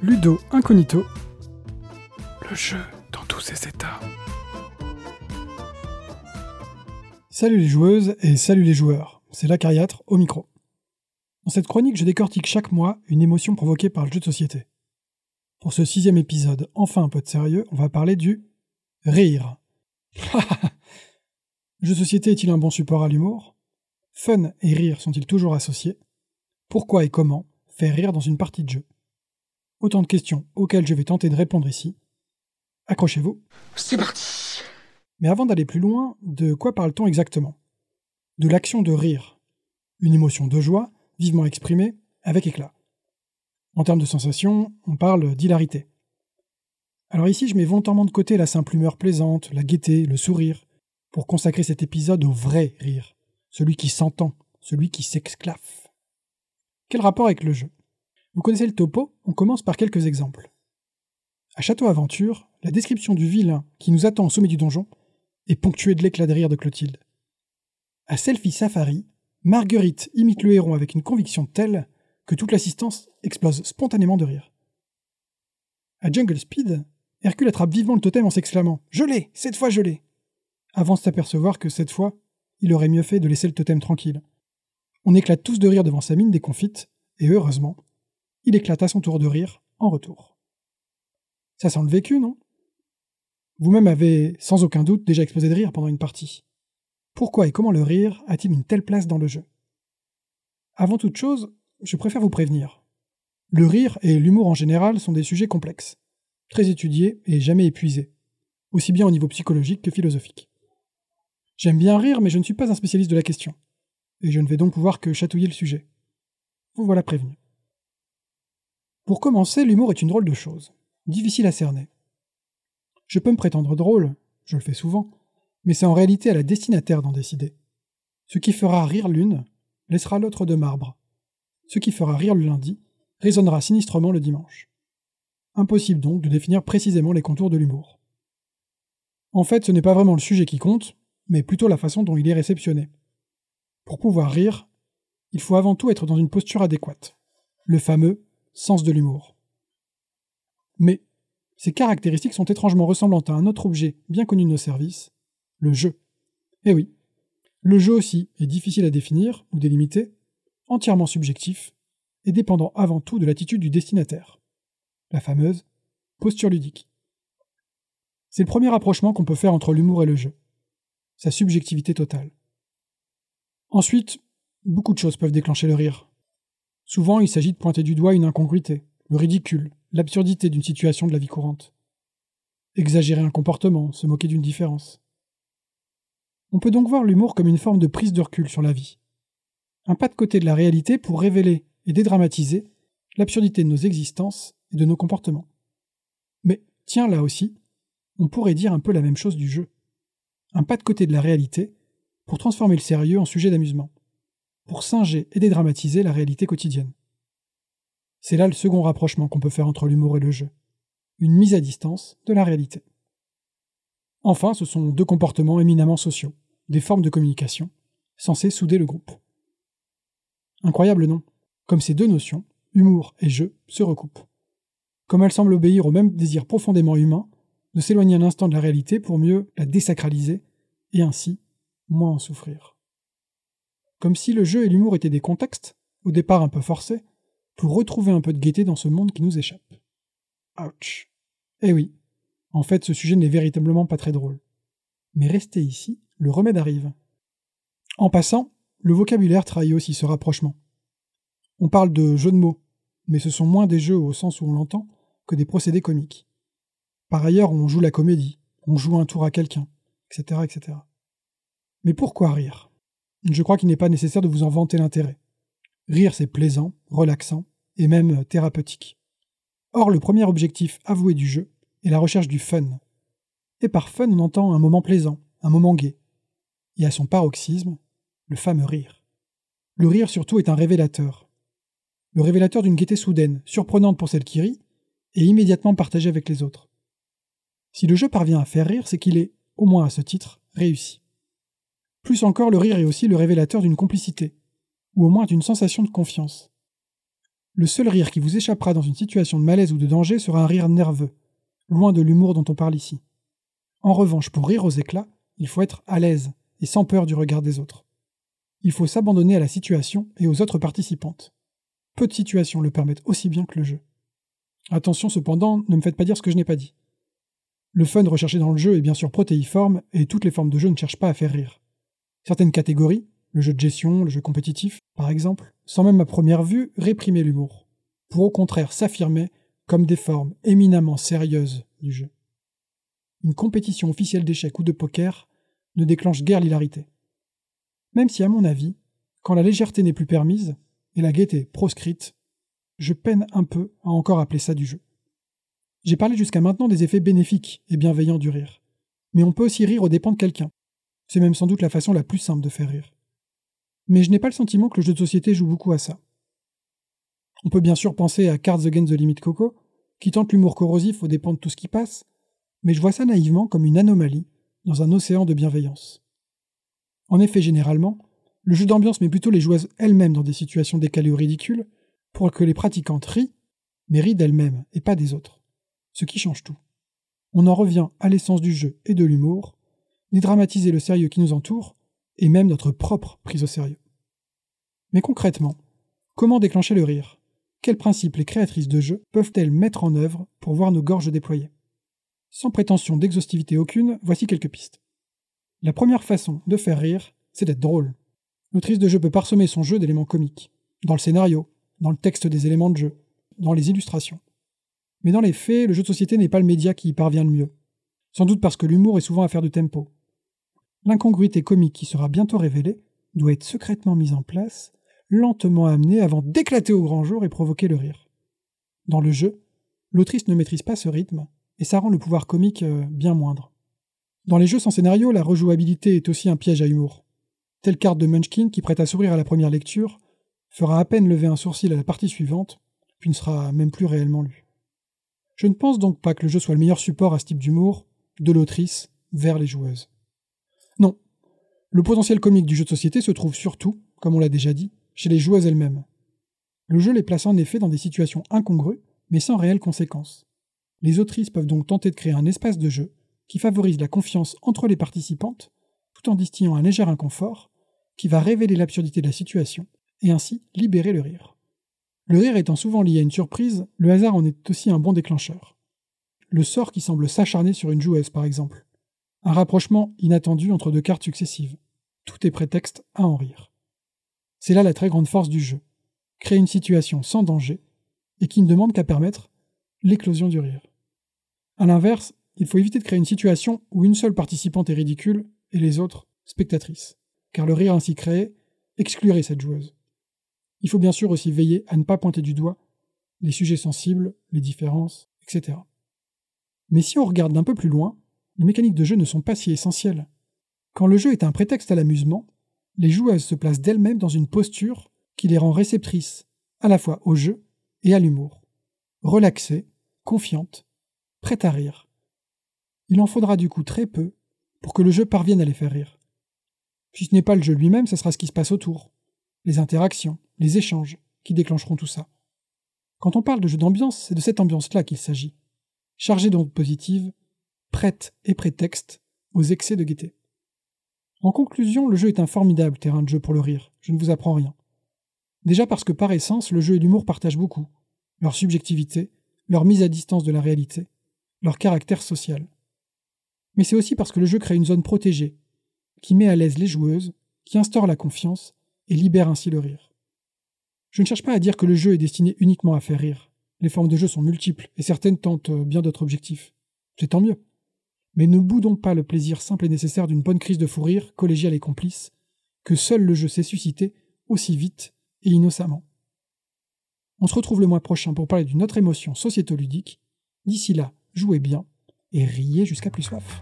Ludo Incognito, le jeu dans tous ses états. Salut les joueuses et salut les joueurs, c'est l'Acariâtre au micro. Dans cette chronique, je décortique chaque mois une émotion provoquée par le jeu de société. Pour ce sixième épisode, enfin un peu de sérieux, on va parler du rire. jeu de société est-il un bon support à l'humour? Fun et rire sont-ils toujours associés? Pourquoi et comment faire rire dans une partie de jeu? Autant de questions auxquelles je vais tenter de répondre ici. Accrochez-vous. C'est parti Mais avant d'aller plus loin, de quoi parle-t-on exactement? De l'action de rire. Une émotion de joie, vivement exprimée, avec éclat. En termes de sensation, on parle d'hilarité. Alors ici, je mets volontairement de côté la simple humeur plaisante, la gaieté, le sourire, pour consacrer cet épisode au vrai rire celui qui s'entend, celui qui s'exclave. Quel rapport avec le jeu? Vous connaissez le topo, on commence par quelques exemples. À Château Aventure, la description du vilain qui nous attend au sommet du donjon est ponctuée de l'éclat de rire de Clotilde. À Selfie Safari, Marguerite imite le héron avec une conviction telle que toute l'assistance explose spontanément de rire. À Jungle Speed, Hercule attrape vivement le totem en s'exclamant Je l'ai Cette fois je l'ai avant de s'apercevoir que cette fois, il aurait mieux fait de laisser le totem tranquille. On éclate tous de rire devant sa mine déconfite, et heureusement, il éclate à son tour de rire en retour. Ça sent le vécu, non? Vous-même avez, sans aucun doute, déjà explosé de rire pendant une partie. Pourquoi et comment le rire a-t-il une telle place dans le jeu? Avant toute chose, je préfère vous prévenir. Le rire et l'humour en général sont des sujets complexes, très étudiés et jamais épuisés, aussi bien au niveau psychologique que philosophique. J'aime bien rire, mais je ne suis pas un spécialiste de la question, et je ne vais donc pouvoir que chatouiller le sujet. Vous voilà prévenu. Pour commencer, l'humour est une drôle de chose, difficile à cerner. Je peux me prétendre drôle, je le fais souvent, mais c'est en réalité à la destinataire d'en décider. Ce qui fera rire l'une laissera l'autre de marbre. Ce qui fera rire le lundi résonnera sinistrement le dimanche. Impossible donc de définir précisément les contours de l'humour. En fait, ce n'est pas vraiment le sujet qui compte, mais plutôt la façon dont il est réceptionné. Pour pouvoir rire, il faut avant tout être dans une posture adéquate, le fameux sens de l'humour. Mais ces caractéristiques sont étrangement ressemblantes à un autre objet bien connu de nos services, le jeu. Eh oui, le jeu aussi est difficile à définir ou délimiter, entièrement subjectif, et dépendant avant tout de l'attitude du destinataire, la fameuse posture ludique. C'est le premier rapprochement qu'on peut faire entre l'humour et le jeu sa subjectivité totale. Ensuite, beaucoup de choses peuvent déclencher le rire. Souvent, il s'agit de pointer du doigt une incongruité, le ridicule, l'absurdité d'une situation de la vie courante. Exagérer un comportement, se moquer d'une différence. On peut donc voir l'humour comme une forme de prise de recul sur la vie. Un pas de côté de la réalité pour révéler et dédramatiser l'absurdité de nos existences et de nos comportements. Mais, tiens, là aussi, on pourrait dire un peu la même chose du jeu un pas de côté de la réalité, pour transformer le sérieux en sujet d'amusement, pour singer et dédramatiser la réalité quotidienne. C'est là le second rapprochement qu'on peut faire entre l'humour et le jeu, une mise à distance de la réalité. Enfin, ce sont deux comportements éminemment sociaux, des formes de communication, censées souder le groupe. Incroyable non? Comme ces deux notions, humour et jeu, se recoupent. Comme elles semblent obéir au même désir profondément humain de s'éloigner un instant de la réalité pour mieux la désacraliser et ainsi moins en souffrir. Comme si le jeu et l'humour étaient des contextes, au départ un peu forcés, pour retrouver un peu de gaieté dans ce monde qui nous échappe. Ouch. Eh oui, en fait ce sujet n'est véritablement pas très drôle. Mais restez ici, le remède arrive. En passant, le vocabulaire trahit aussi ce rapprochement. On parle de jeux de mots, mais ce sont moins des jeux au sens où on l'entend que des procédés comiques. Par ailleurs, on joue la comédie, on joue un tour à quelqu'un, etc., etc. Mais pourquoi rire? Je crois qu'il n'est pas nécessaire de vous en vanter l'intérêt. Rire, c'est plaisant, relaxant, et même thérapeutique. Or, le premier objectif avoué du jeu est la recherche du fun. Et par fun, on entend un moment plaisant, un moment gai. Et à son paroxysme, le fameux rire. Le rire surtout est un révélateur. Le révélateur d'une gaieté soudaine, surprenante pour celle qui rit, et immédiatement partagée avec les autres. Si le jeu parvient à faire rire, c'est qu'il est, au moins à ce titre, réussi. Plus encore, le rire est aussi le révélateur d'une complicité, ou au moins d'une sensation de confiance. Le seul rire qui vous échappera dans une situation de malaise ou de danger sera un rire nerveux, loin de l'humour dont on parle ici. En revanche, pour rire aux éclats, il faut être à l'aise et sans peur du regard des autres. Il faut s'abandonner à la situation et aux autres participantes. Peu de situations le permettent aussi bien que le jeu. Attention cependant, ne me faites pas dire ce que je n'ai pas dit. Le fun recherché dans le jeu est bien sûr protéiforme et toutes les formes de jeu ne cherchent pas à faire rire. Certaines catégories, le jeu de gestion, le jeu compétitif, par exemple, sans même à première vue réprimer l'humour, pour au contraire s'affirmer comme des formes éminemment sérieuses du jeu. Une compétition officielle d'échecs ou de poker ne déclenche guère l'hilarité. Même si, à mon avis, quand la légèreté n'est plus permise et la gaieté proscrite, je peine un peu à encore appeler ça du jeu. J'ai parlé jusqu'à maintenant des effets bénéfiques et bienveillants du rire. Mais on peut aussi rire aux dépens de quelqu'un. C'est même sans doute la façon la plus simple de faire rire. Mais je n'ai pas le sentiment que le jeu de société joue beaucoup à ça. On peut bien sûr penser à Cards Against the Limit Coco, qui tente l'humour corrosif aux dépens de tout ce qui passe, mais je vois ça naïvement comme une anomalie dans un océan de bienveillance. En effet, généralement, le jeu d'ambiance met plutôt les joueuses elles-mêmes dans des situations décalées ou ridicules pour que les pratiquantes rient, mais rient d'elles-mêmes et pas des autres. Ce qui change tout. On en revient à l'essence du jeu et de l'humour, dédramatiser le sérieux qui nous entoure, et même notre propre prise au sérieux. Mais concrètement, comment déclencher le rire? Quels principes les créatrices de jeux peuvent-elles mettre en œuvre pour voir nos gorges déployées? Sans prétention d'exhaustivité aucune, voici quelques pistes. La première façon de faire rire, c'est d'être drôle. L'autrice de jeu peut parsemer son jeu d'éléments comiques, dans le scénario, dans le texte des éléments de jeu, dans les illustrations. Mais dans les faits, le jeu de société n'est pas le média qui y parvient le mieux. Sans doute parce que l'humour est souvent affaire de tempo. L'incongruité comique qui sera bientôt révélée doit être secrètement mise en place, lentement amenée avant d'éclater au grand jour et provoquer le rire. Dans le jeu, l'autrice ne maîtrise pas ce rythme, et ça rend le pouvoir comique euh, bien moindre. Dans les jeux sans scénario, la rejouabilité est aussi un piège à humour. Telle carte de Munchkin qui prête à sourire à la première lecture fera à peine lever un sourcil à la partie suivante, puis ne sera même plus réellement lu. Je ne pense donc pas que le jeu soit le meilleur support à ce type d'humour, de l'autrice vers les joueuses. Non. Le potentiel comique du jeu de société se trouve surtout, comme on l'a déjà dit, chez les joueuses elles-mêmes. Le jeu les place en effet dans des situations incongrues, mais sans réelles conséquences. Les autrices peuvent donc tenter de créer un espace de jeu qui favorise la confiance entre les participantes, tout en distillant un léger inconfort, qui va révéler l'absurdité de la situation et ainsi libérer le rire. Le rire étant souvent lié à une surprise, le hasard en est aussi un bon déclencheur. Le sort qui semble s'acharner sur une joueuse, par exemple. Un rapprochement inattendu entre deux cartes successives. Tout est prétexte à en rire. C'est là la très grande force du jeu. Créer une situation sans danger et qui ne demande qu'à permettre l'éclosion du rire. A l'inverse, il faut éviter de créer une situation où une seule participante est ridicule et les autres spectatrices, car le rire ainsi créé exclurait cette joueuse. Il faut bien sûr aussi veiller à ne pas pointer du doigt les sujets sensibles, les différences, etc. Mais si on regarde d'un peu plus loin, les mécaniques de jeu ne sont pas si essentielles. Quand le jeu est un prétexte à l'amusement, les joueuses se placent d'elles-mêmes dans une posture qui les rend réceptrices à la fois au jeu et à l'humour. Relaxées, confiantes, prêtes à rire. Il en faudra du coup très peu pour que le jeu parvienne à les faire rire. Si ce n'est pas le jeu lui-même, ce sera ce qui se passe autour, les interactions, les échanges, qui déclencheront tout ça. Quand on parle de jeu d'ambiance, c'est de cette ambiance-là qu'il s'agit, chargée d'ondes positives, prête et prétexte aux excès de gaieté. En conclusion, le jeu est un formidable terrain de jeu pour le rire, je ne vous apprends rien. Déjà parce que par essence, le jeu et l'humour partagent beaucoup, leur subjectivité, leur mise à distance de la réalité, leur caractère social. Mais c'est aussi parce que le jeu crée une zone protégée, qui met à l'aise les joueuses, qui instaure la confiance et libère ainsi le rire. Je ne cherche pas à dire que le jeu est destiné uniquement à faire rire. Les formes de jeu sont multiples et certaines tentent bien d'autres objectifs. C'est tant mieux. Mais ne boudons pas le plaisir simple et nécessaire d'une bonne crise de fou rire, collégiale et complice, que seul le jeu sait susciter aussi vite et innocemment. On se retrouve le mois prochain pour parler d'une autre émotion sociétoludique. D'ici là, jouez bien et riez jusqu'à plus soif.